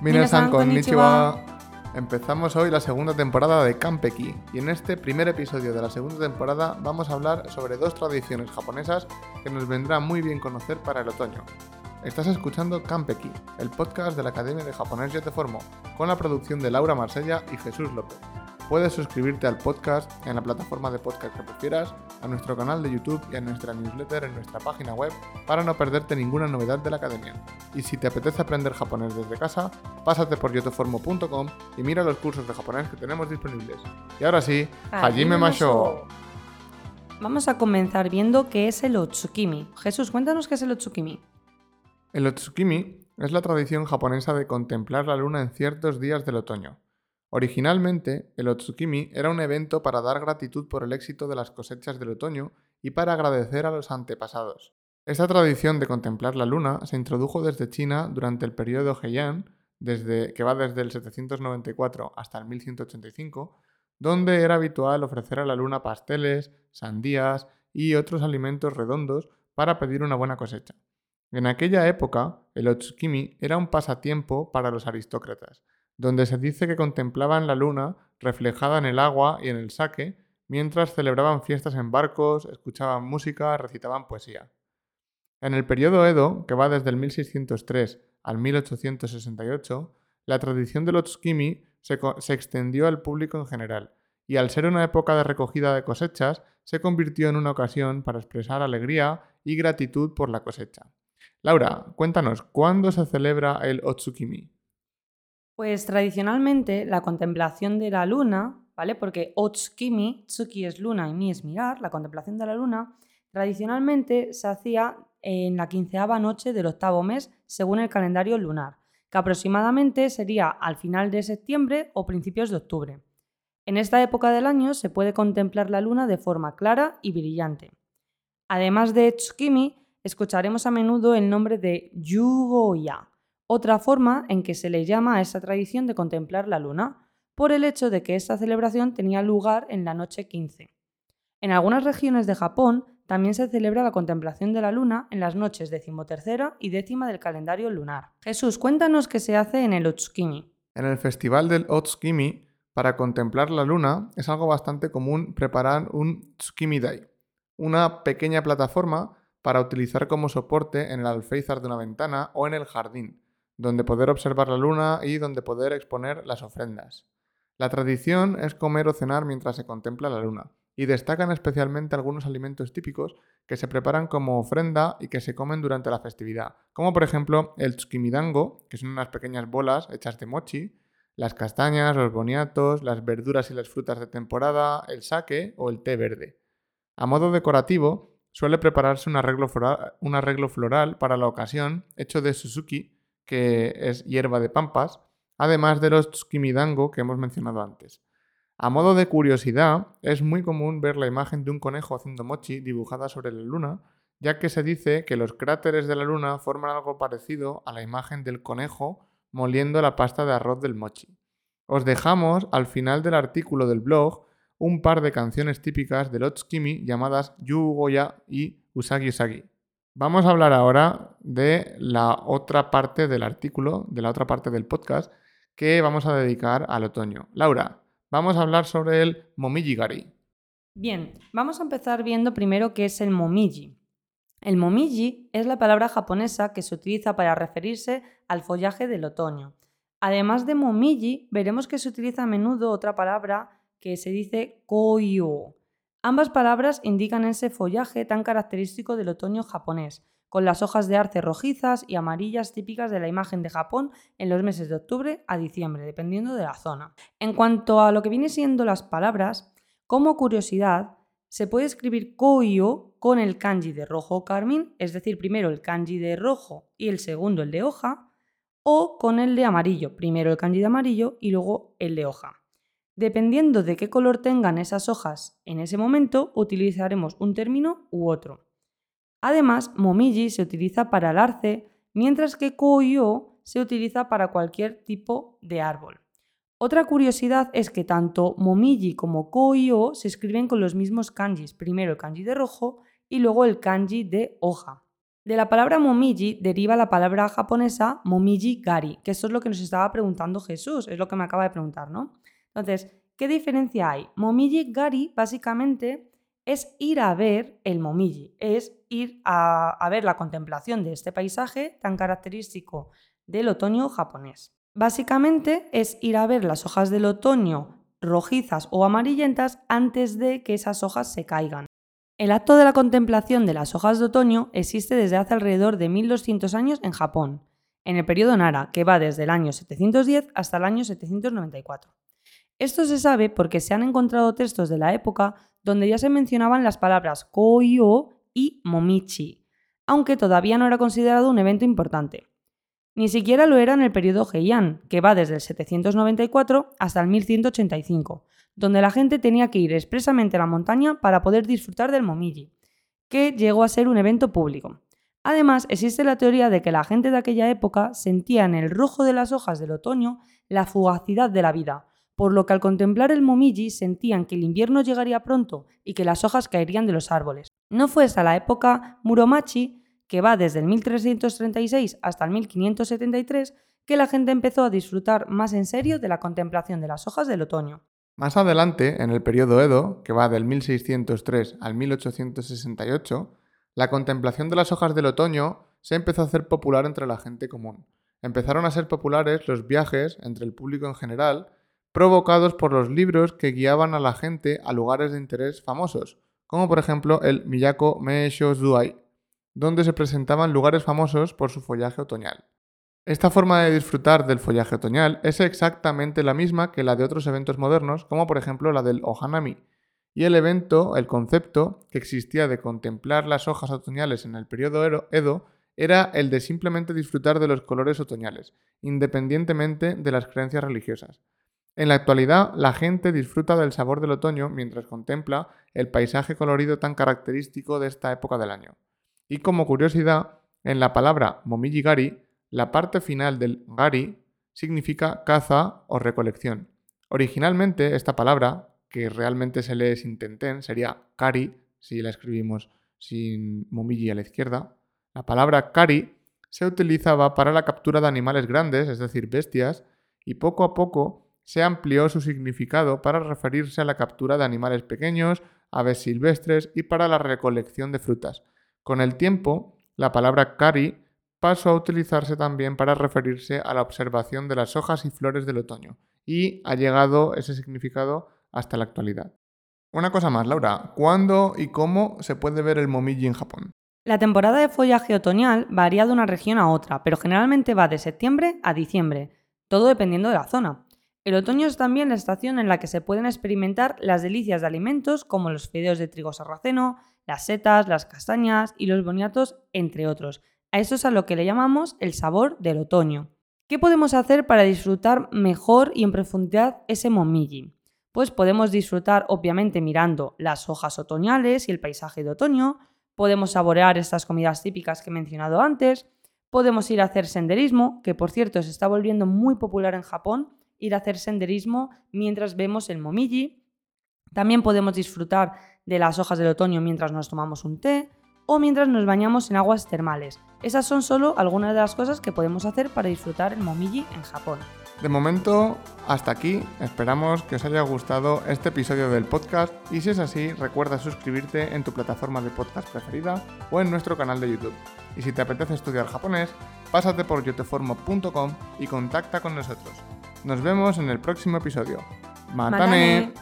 Minasan konnichiwa. Empezamos hoy la segunda temporada de Kampeki y en este primer episodio de la segunda temporada vamos a hablar sobre dos tradiciones japonesas que nos vendrá muy bien conocer para el otoño. Estás escuchando Kampeki, el podcast de la Academia de Japonés Yo Te Formo, con la producción de Laura Marsella y Jesús López. Puedes suscribirte al podcast en la plataforma de podcast que prefieras, a nuestro canal de YouTube y a nuestra newsletter en nuestra página web para no perderte ninguna novedad de la academia. Y si te apetece aprender japonés desde casa, pásate por yotoformo.com y mira los cursos de japonés que tenemos disponibles. Y ahora sí, Hajime Masho. Vamos a comenzar viendo qué es el Otsukimi. Jesús, cuéntanos qué es el Otsukimi. El Otsukimi es la tradición japonesa de contemplar la luna en ciertos días del otoño. Originalmente, el Otsukimi era un evento para dar gratitud por el éxito de las cosechas del otoño y para agradecer a los antepasados. Esta tradición de contemplar la luna se introdujo desde China durante el periodo Heian, desde, que va desde el 794 hasta el 1185, donde era habitual ofrecer a la luna pasteles, sandías y otros alimentos redondos para pedir una buena cosecha. En aquella época, el Otsukimi era un pasatiempo para los aristócratas, donde se dice que contemplaban la luna reflejada en el agua y en el saque, mientras celebraban fiestas en barcos, escuchaban música, recitaban poesía. En el periodo Edo, que va desde el 1603 al 1868, la tradición del Otsukimi se, se extendió al público en general, y al ser una época de recogida de cosechas, se convirtió en una ocasión para expresar alegría y gratitud por la cosecha. Laura, cuéntanos, ¿cuándo se celebra el Otsukimi? Pues tradicionalmente la contemplación de la luna, ¿vale? Porque Otsukimi, Tsuki es luna y Mi es mirar, la contemplación de la luna, tradicionalmente se hacía en la quinceava noche del octavo mes según el calendario lunar, que aproximadamente sería al final de septiembre o principios de octubre. En esta época del año se puede contemplar la luna de forma clara y brillante. Además de Tsukimi, escucharemos a menudo el nombre de Yugoya, otra forma en que se le llama a esta tradición de contemplar la luna, por el hecho de que esta celebración tenía lugar en la noche 15. En algunas regiones de Japón también se celebra la contemplación de la luna en las noches decimotercera y décima del calendario lunar. Jesús, cuéntanos qué se hace en el Otsukimi. En el festival del Otsukimi, para contemplar la luna, es algo bastante común preparar un Tsukimi-dai, una pequeña plataforma para utilizar como soporte en el alféizar de una ventana o en el jardín, donde poder observar la luna y donde poder exponer las ofrendas. La tradición es comer o cenar mientras se contempla la luna, y destacan especialmente algunos alimentos típicos que se preparan como ofrenda y que se comen durante la festividad, como por ejemplo el tsukimidango, que son unas pequeñas bolas hechas de mochi, las castañas, los boniatos, las verduras y las frutas de temporada, el sake o el té verde. A modo decorativo, suele prepararse un arreglo floral, un arreglo floral para la ocasión hecho de Suzuki, que es hierba de pampas, además de los tsukimidango que hemos mencionado antes. A modo de curiosidad, es muy común ver la imagen de un conejo haciendo mochi dibujada sobre la luna, ya que se dice que los cráteres de la luna forman algo parecido a la imagen del conejo moliendo la pasta de arroz del mochi. Os dejamos al final del artículo del blog un par de canciones típicas del Otsukimi llamadas Yugoya y Usagi Usagi. Vamos a hablar ahora de la otra parte del artículo, de la otra parte del podcast que vamos a dedicar al otoño. Laura, vamos a hablar sobre el momiji-gari. Bien, vamos a empezar viendo primero qué es el momiji. El momiji es la palabra japonesa que se utiliza para referirse al follaje del otoño. Además de momiji, veremos que se utiliza a menudo otra palabra que se dice koyo, Ambas palabras indican ese follaje tan característico del otoño japonés, con las hojas de arce rojizas y amarillas típicas de la imagen de Japón en los meses de octubre a diciembre, dependiendo de la zona. En cuanto a lo que viene siendo las palabras, como curiosidad, se puede escribir koyo con el kanji de rojo carmín, es decir, primero el kanji de rojo y el segundo el de hoja, o con el de amarillo, primero el kanji de amarillo y luego el de hoja. Dependiendo de qué color tengan esas hojas en ese momento, utilizaremos un término u otro. Además, momiji se utiliza para el arce, mientras que koyo se utiliza para cualquier tipo de árbol. Otra curiosidad es que tanto momiji como koyo se escriben con los mismos kanjis, primero el kanji de rojo y luego el kanji de hoja. De la palabra momiji deriva la palabra japonesa momiji gari, que eso es lo que nos estaba preguntando Jesús, es lo que me acaba de preguntar, ¿no? Entonces, ¿qué diferencia hay? Momiji gari básicamente es ir a ver el momiji, es ir a, ver la contemplación de este paisaje tan característico del otoño japonés. Básicamente es ir a ver las hojas del otoño rojizas o amarillentas antes de que esas hojas se caigan. El acto de la contemplación de las hojas de otoño existe desde hace alrededor de 1200 años en Japón, en el periodo Nara, que va desde el año 710 hasta el año 794. Esto se sabe porque se han encontrado textos de la época donde ya se mencionaban las palabras koyo y momichi, aunque todavía no era considerado un evento importante. Ni siquiera lo era en el periodo Heian, que va desde el 794 hasta el 1185, donde la gente tenía que ir expresamente a la montaña para poder disfrutar del Momiji, que llegó a ser un evento público. Además, existe la teoría de que la gente de aquella época sentía en el rojo de las hojas del otoño la fugacidad de la vida, por lo que al contemplar el Momiji sentían que el invierno llegaría pronto y que las hojas caerían de los árboles. No fue hasta la época Muromachi, que va desde el 1336 hasta el 1573, que la gente empezó a disfrutar más en serio de la contemplación de las hojas del otoño. Más adelante, en el periodo Edo, que va del 1603 al 1868, la contemplación de las hojas del otoño se empezó a hacer popular entre la gente común. Empezaron a ser populares los viajes entre el público en general, provocados por los libros que guiaban a la gente a lugares de interés famosos, como por ejemplo el Miyako Meisho Zuai, donde se presentaban lugares famosos por su follaje otoñal. Esta forma de disfrutar del follaje otoñal es exactamente la misma que la de otros eventos modernos, como por ejemplo la del Ohanami. Y el evento, el concepto que existía de contemplar las hojas otoñales en el periodo Edo, era el de simplemente disfrutar de los colores otoñales, independientemente de las creencias religiosas. En la actualidad, la gente disfruta del sabor del otoño mientras contempla el paisaje colorido tan característico de esta época del año. Y como curiosidad, en la palabra momijigari la parte final del gari significa caza o recolección. Originalmente esta palabra, que realmente se lee sin tenten, sería kari, si la escribimos sin momiji a la izquierda. La palabra kari se utilizaba para la captura de animales grandes, es decir, bestias, y poco a poco se amplió su significado para referirse a la captura de animales pequeños, aves silvestres y para la recolección de frutas. Con el tiempo, la palabra kari pasó a utilizarse también para referirse a la observación de las hojas y flores del otoño, y ha llegado ese significado hasta la actualidad. Una cosa más, Laura, ¿cuándo y cómo se puede ver el momiji en Japón? La temporada de follaje otoñal varía de una región a otra, pero generalmente va de septiembre a diciembre, todo dependiendo de la zona. El otoño es también la estación en la que se pueden experimentar las delicias de alimentos como los fideos de trigo sarraceno, las setas, las castañas y los boniatos, entre otros, a eso es a lo que le llamamos el sabor del otoño. ¿Qué podemos hacer para disfrutar mejor y en profundidad ese momiji? Pues podemos disfrutar obviamente mirando las hojas otoñales y el paisaje de otoño, podemos saborear estas comidas típicas que he mencionado antes, podemos ir a hacer senderismo, que por cierto se está volviendo muy popular en Japón, ir a hacer senderismo mientras vemos el momiji. También podemos disfrutar de las hojas del otoño mientras nos tomamos un té, o mientras nos bañamos en aguas termales. Esas son solo algunas de las cosas que podemos hacer para disfrutar el momiji en Japón. De momento, hasta aquí. Esperamos que os haya gustado este episodio del podcast y si es así, recuerda suscribirte en tu plataforma de podcast preferida o en nuestro canal de YouTube. Y si te apetece estudiar japonés, pásate por yoteformo.com y contacta con nosotros. Nos vemos en el próximo episodio. ¡Matane!